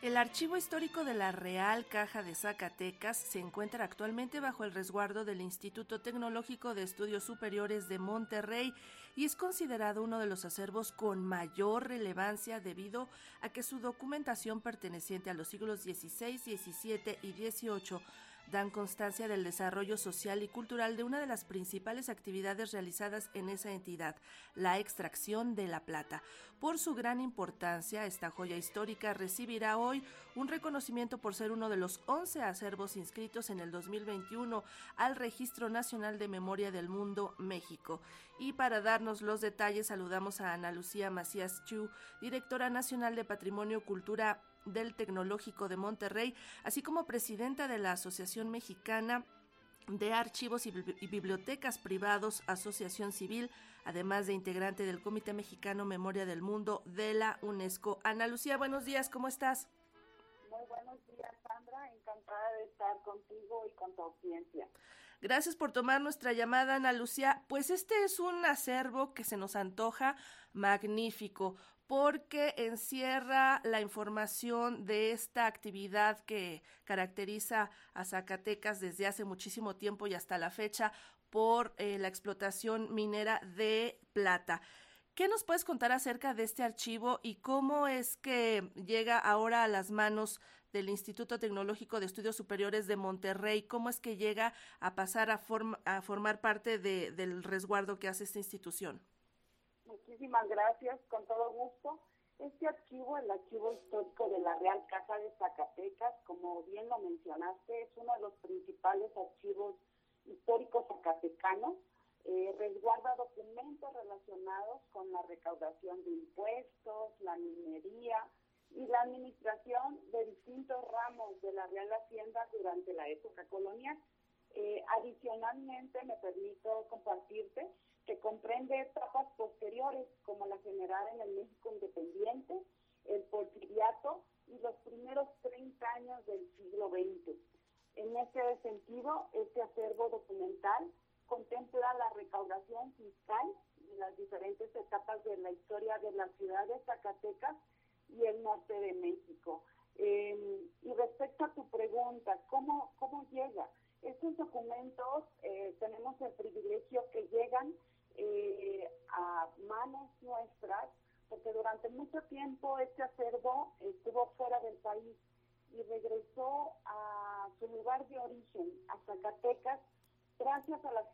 El archivo histórico de la Real Caja de Zacatecas se encuentra actualmente bajo el resguardo del Instituto Tecnológico de Estudios Superiores de Monterrey y es considerado uno de los acervos con mayor relevancia debido a que su documentación perteneciente a los siglos XVI, XVII y XVIII dan constancia del desarrollo social y cultural de una de las principales actividades realizadas en esa entidad, la extracción de la plata. Por su gran importancia, esta joya histórica recibirá hoy un reconocimiento por ser uno de los 11 acervos inscritos en el 2021 al Registro Nacional de Memoria del Mundo, México. Y para darnos los detalles, saludamos a Ana Lucía Macías Chu, directora nacional de Patrimonio Cultura del Tecnológico de Monterrey, así como presidenta de la Asociación Mexicana de Archivos y Bibliotecas Privados, Asociación Civil, además de integrante del Comité Mexicano Memoria del Mundo de la UNESCO. Ana Lucía, buenos días, ¿cómo estás? Muy buenos días, Sandra. Encantada de estar contigo y con tu audiencia. Gracias por tomar nuestra llamada, Ana Lucía. Pues este es un acervo que se nos antoja magnífico porque encierra la información de esta actividad que caracteriza a Zacatecas desde hace muchísimo tiempo y hasta la fecha por eh, la explotación minera de plata. ¿Qué nos puedes contar acerca de este archivo y cómo es que llega ahora a las manos del Instituto Tecnológico de Estudios Superiores de Monterrey? ¿Cómo es que llega a pasar a, a formar parte del resguardo que hace esta institución? Muchísimas gracias, con todo gusto. Este archivo, el archivo histórico de la Real Caja de Zacatecas, como bien lo mencionaste, es uno de los principales archivos históricos zacatecanos. Eh, resguarda documentos relacionados con la recaudación de impuestos, la minería y la administración de distintos ramos de la Real Hacienda durante la época colonial. Eh, adicionalmente, me permito compartirte que comprende etapas posteriores como la general en el México independiente, el porfiriato y los primeros 30 años del siglo XX. En ese sentido, este acervo documental contempla la recaudación fiscal y las diferentes etapas de la historia de la ciudad de Zacatecas y el norte de México. Em, y respecto a tu pregunta, ¿cómo, cómo llega? Estos documentos eh, tenemos el privilegio que llegan eh, a manos nuestras, porque durante mucho tiempo este acervo estuvo fuera del país y regresó a su lugar de origen, a Zacatecas, gracias a las,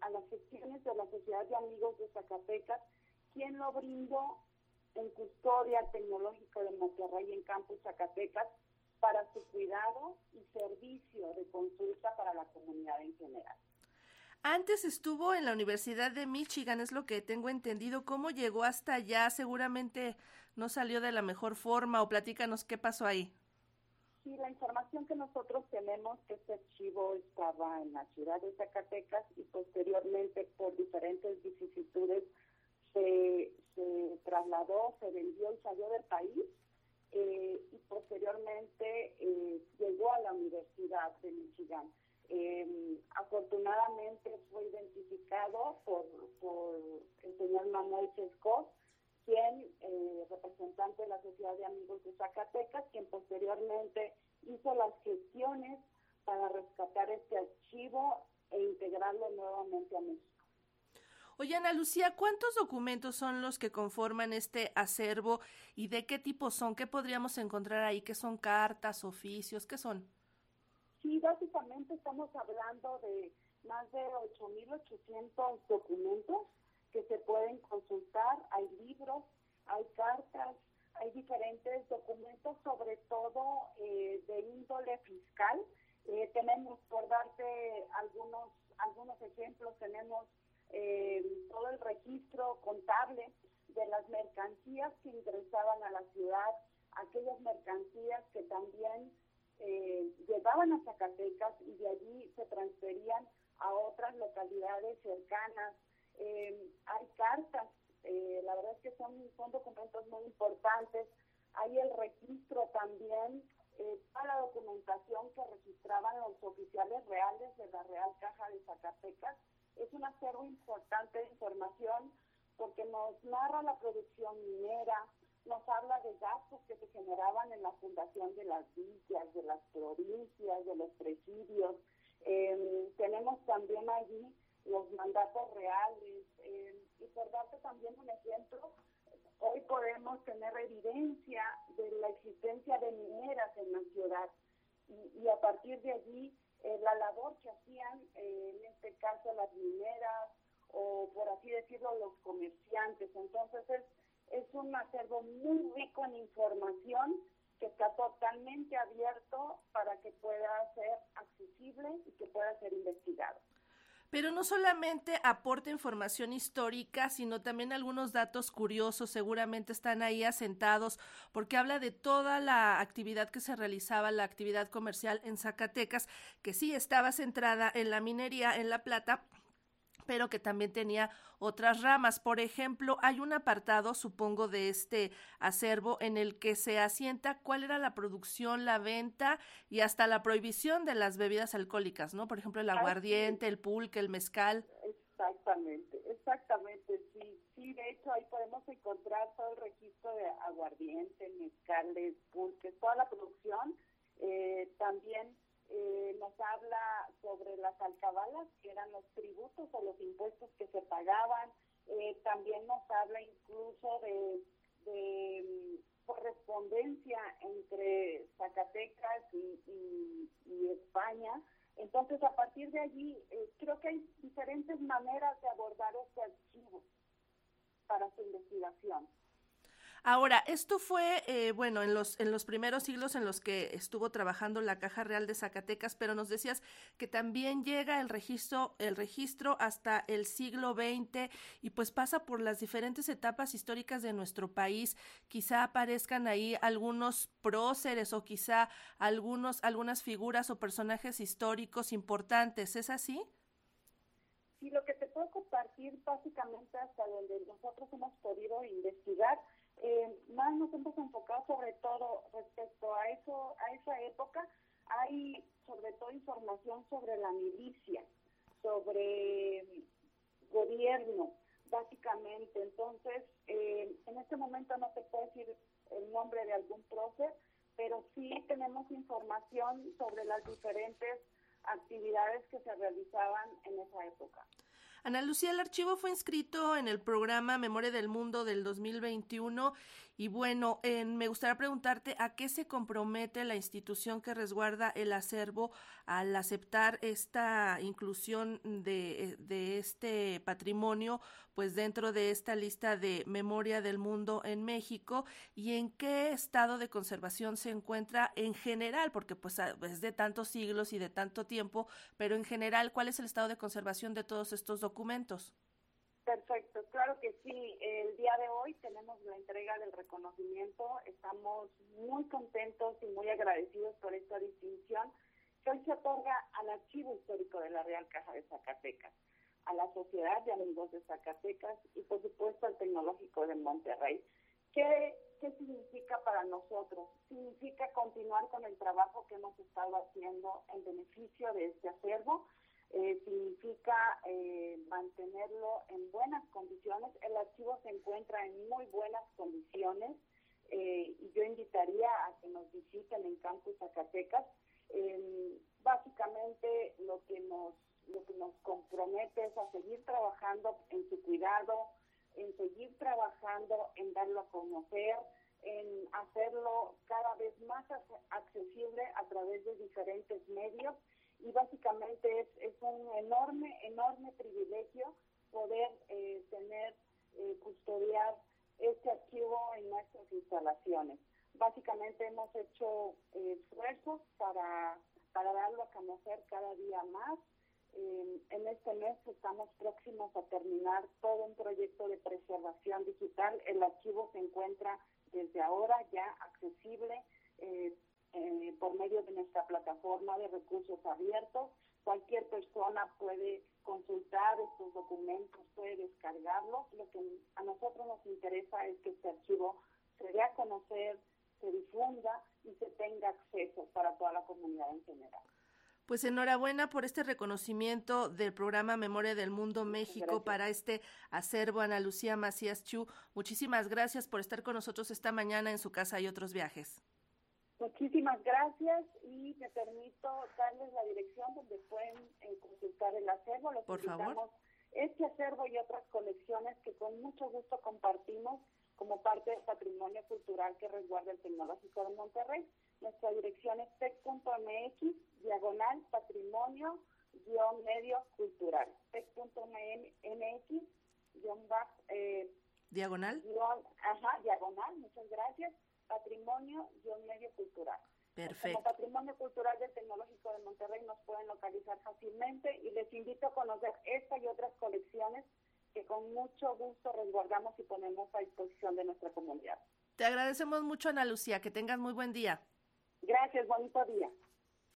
a las gestiones de la Sociedad de Amigos de Zacatecas, quien lo brindó en custodia tecnológica de Monterrey en Campus Zacatecas para su cuidado y servicio de consulta para la comunidad en general. Antes estuvo en la Universidad de Michigan, es lo que tengo entendido. ¿Cómo llegó hasta allá? Seguramente no salió de la mejor forma o platícanos qué pasó ahí. Sí, la información que nosotros tenemos que este archivo estaba en la ciudad de Zacatecas y posteriormente por diferentes vicisitudes se, trasladó, se vendió y salió del país eh, y posteriormente eh, llegó a la Universidad de Michigan. Eh, afortunadamente fue identificado por, por el señor Manuel Chescos, quien, eh, representante de la Sociedad de Amigos de Zacatecas, quien posteriormente hizo las gestiones para rescatar este archivo e integrarlo nuevamente a México. Oye, Ana Lucía, ¿cuántos documentos son los que conforman este acervo y de qué tipo son? ¿Qué podríamos encontrar ahí? ¿Qué son cartas, oficios? ¿Qué son? Sí, básicamente estamos hablando de más de 8.800 documentos que se pueden consultar. Hay libros, hay cartas, hay diferentes documentos, sobre todo eh, de índole fiscal. Eh, tenemos, por darte algunos, algunos ejemplos, tenemos eh, todo el registro contable de las mercancías que ingresaban a la ciudad, aquellas mercancías que también eh, llegaban a Zacatecas y de allí se transferían a otras localidades cercanas. Eh, hay cartas, eh, la verdad es que son, son documentos muy importantes. Hay el registro también, eh, toda la documentación que registraban los oficiales reales de la Real Caja de Zacatecas. Es un acervo importante de información porque nos narra la producción minera, nos habla de gastos que se generaban en la fundación de las villas, de las provincias, de los presidios. Em, tenemos también allí los mandatos reales. Em, y por darte también un ejemplo, hoy podemos tener evidencia de la existencia de mineras en la ciudad. Y, a partir de allí, eh, la labor que hacían, eh, en este caso las mineras, o por así decirlo, los comerciantes. Entonces es, es un acervo muy rico en información que está totalmente abierto para que pueda ser accesible y que pueda ser investigado. Pero no solamente aporta información histórica, sino también algunos datos curiosos, seguramente están ahí asentados, porque habla de toda la actividad que se realizaba, la actividad comercial en Zacatecas, que sí estaba centrada en la minería, en la plata, pero que también tenía otras ramas. Por ejemplo, hay un apartado, supongo, de este acervo en el que se asienta cuál era la producción, la venta y hasta la prohibición de las bebidas alcohólicas, ¿no? Por ejemplo, el aguardiente, el pulque, el mezcal. Exactamente, exactamente, sí. Sí, de hecho ahí podemos encontrar todo el registro de aguardiente, mezcales, pulques, toda la producción. Eh, también eh, nos habla sobre las alcabalas, que eran los tributos o los impuestos que se pagaban. Eh, también nos habla incluso de, mm, correspondencia entre Zacatecas y, España. Entonces, a partir de allí, eh, creo que hay diferentes maneras de abordar este archivo para su investigación. Ahora, esto fue, eh, bueno, en los, en los primeros siglos en los que estuvo trabajando la Caja Real de Zacatecas, pero nos decías que también llega el registro, el registro hasta el siglo XX y pues pasa por las diferentes etapas históricas de nuestro país. Quizá aparezcan ahí algunos próceres o quizá algunos, algunas figuras o personajes históricos importantes. ¿Es así? Sí, lo que te puedo compartir básicamente hasta donde nosotros hemos podido investigar eh, más nos hemos enfocado sobre todo respecto a eso, a esa época, hay sobre todo información sobre la milicia, sobre gobierno, básicamente. Entonces, eh, en este momento no se puede decir el nombre de algún prócer, pero sí tenemos información sobre las diferentes actividades que se realizaban en esa época. Ana Lucía, el archivo fue inscrito en el programa Memoria del Mundo del 2021 y bueno, me gustaría preguntarte a qué se compromete la institución que resguarda el acervo al aceptar esta inclusión de, de este patrimonio pues dentro de esta lista de memoria del mundo en México y en qué estado de conservación se encuentra en general, porque pues es de tantos siglos y de tanto tiempo, pero en general, ¿cuál es el estado de conservación de todos estos documentos? Perfecto, claro que sí. El día de hoy tenemos la entrega del reconocimiento. Estamos muy contentos y muy agradecidos por esta distinción que hoy se otorga al Archivo Histórico de la Real Caja de Zacatecas a la Sociedad de Amigos de Zacatecas y por supuesto al Tecnológico de Monterrey. ¿Qué, ¿Qué significa para nosotros? Significa continuar con el trabajo que hemos estado haciendo en beneficio de este acervo. Eh, significa eh, mantenerlo en buenas condiciones. El archivo se encuentra en muy buenas condiciones eh, y yo invitaría a que nos visiten en Campus Zacatecas. básicamente lo que nos lo que nos compromete es a seguir trabajando en su cuidado, en seguir trabajando en darlo a conocer, en hacerlo cada vez más accesible a través de diferentes medios y básicamente es, es un enorme, enorme privilegio poder eh, tener, eh, custodiar este archivo en nuestras instalaciones. Básicamente hemos hecho eh, esfuerzos para, para darlo a conocer cada día más en este mes estamos próximos a terminar todo un proyecto de preservación digital. El archivo se encuentra desde ahora ya accesible eh, por medio de nuestra plataforma de recursos abiertos. Cualquier persona puede consultar estos documentos, puede descargarlos. Lo que a nosotros nos interesa es que este archivo se dé a conocer, se difunda y se tenga acceso para toda la comunidad en general. Pues enhorabuena por este reconocimiento del programa Memoria del Mundo México para este acervo, Ana Lucía Macías Chu. Muchísimas gracias por estar con nosotros esta mañana en su casa y otros viajes. Muchísimas gracias y me permito darles la dirección donde pueden eh, consultar el acervo. Los Por favor. Este acervo y otras colecciones que con mucho gusto compartimos como parte del patrimonio cultural que resguarda el Tecnológico de Monterrey. Nuestra dirección es tec.mx, diagonal patrimonio guion medio cultural. tec.mx, guion bajo, eh, diagonal. ajá, diagonal, muchas gracias patrimonio-medio cultural. Perfecto. Como Patrimonio Cultural del Tecnológico de Monterrey nos pueden localizar fácilmente y les invito a conocer esta y otras colecciones que con mucho gusto resguardamos y ponemos a disposición de nuestra comunidad. Te agradecemos mucho, Ana Lucía. Que tengas muy buen día. Gracias, bonito día.